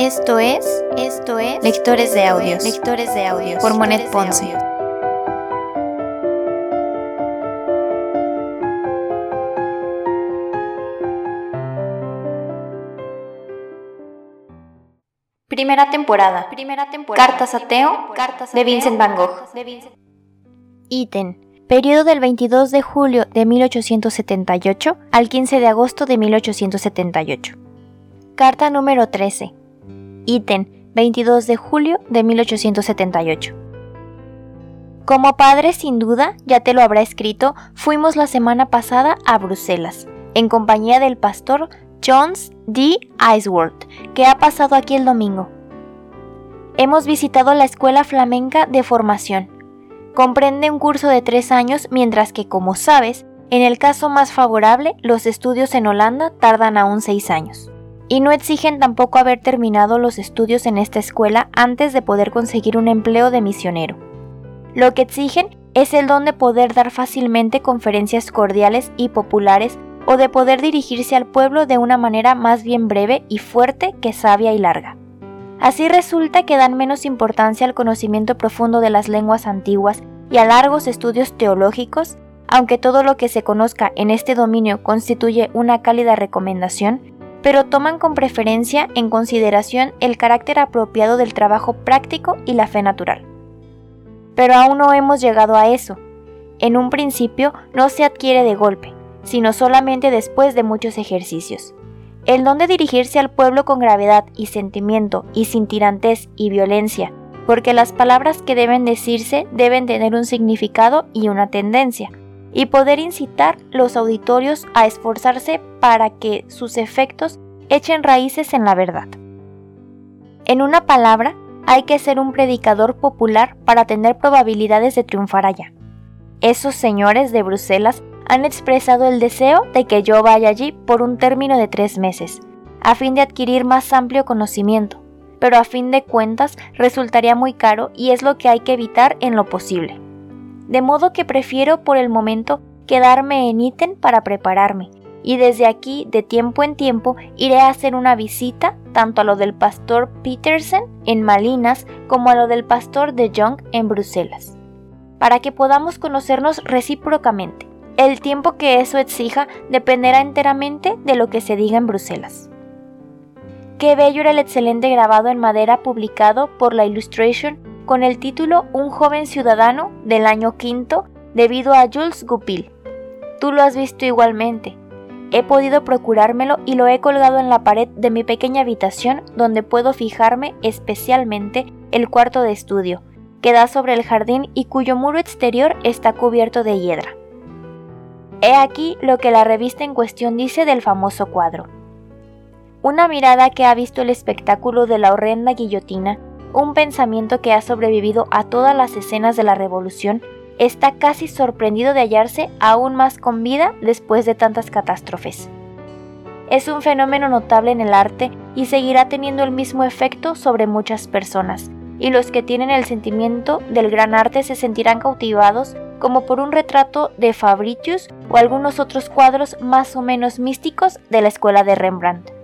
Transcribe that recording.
Esto es, esto es Lectores de Audios, Lectores de Audios por Monet Ponce. Primera temporada. Primera temporada. Cartas a Teo, Cartas de Vincent Van Gogh. Ítem. Periodo del 22 de julio de 1878 al 15 de agosto de 1878. Carta número 13. Ítem, 22 de julio de 1878. Como padre, sin duda, ya te lo habrá escrito, fuimos la semana pasada a Bruselas, en compañía del pastor Jones D. Iceworth, que ha pasado aquí el domingo. Hemos visitado la escuela flamenca de formación. Comprende un curso de tres años, mientras que, como sabes, en el caso más favorable, los estudios en Holanda tardan aún seis años y no exigen tampoco haber terminado los estudios en esta escuela antes de poder conseguir un empleo de misionero. Lo que exigen es el don de poder dar fácilmente conferencias cordiales y populares o de poder dirigirse al pueblo de una manera más bien breve y fuerte que sabia y larga. Así resulta que dan menos importancia al conocimiento profundo de las lenguas antiguas y a largos estudios teológicos, aunque todo lo que se conozca en este dominio constituye una cálida recomendación, pero toman con preferencia en consideración el carácter apropiado del trabajo práctico y la fe natural. Pero aún no hemos llegado a eso. En un principio no se adquiere de golpe, sino solamente después de muchos ejercicios. El don de dirigirse al pueblo con gravedad y sentimiento y sin tirantez y violencia, porque las palabras que deben decirse deben tener un significado y una tendencia, y poder incitar los auditorios a esforzarse para que sus efectos echen raíces en la verdad. En una palabra, hay que ser un predicador popular para tener probabilidades de triunfar allá. Esos señores de Bruselas han expresado el deseo de que yo vaya allí por un término de tres meses, a fin de adquirir más amplio conocimiento, pero a fin de cuentas resultaría muy caro y es lo que hay que evitar en lo posible de modo que prefiero por el momento quedarme en ítem para prepararme, y desde aquí de tiempo en tiempo iré a hacer una visita tanto a lo del pastor Petersen en Malinas como a lo del pastor de Jong en Bruselas, para que podamos conocernos recíprocamente. El tiempo que eso exija dependerá enteramente de lo que se diga en Bruselas. Qué bello era el excelente grabado en madera publicado por la Illustration con el título Un joven ciudadano del año quinto debido a Jules Goupil. Tú lo has visto igualmente. He podido procurármelo y lo he colgado en la pared de mi pequeña habitación donde puedo fijarme especialmente el cuarto de estudio, que da sobre el jardín y cuyo muro exterior está cubierto de hiedra. He aquí lo que la revista en cuestión dice del famoso cuadro. Una mirada que ha visto el espectáculo de la horrenda guillotina un pensamiento que ha sobrevivido a todas las escenas de la revolución, está casi sorprendido de hallarse aún más con vida después de tantas catástrofes. Es un fenómeno notable en el arte y seguirá teniendo el mismo efecto sobre muchas personas, y los que tienen el sentimiento del gran arte se sentirán cautivados como por un retrato de Fabricius o algunos otros cuadros más o menos místicos de la escuela de Rembrandt.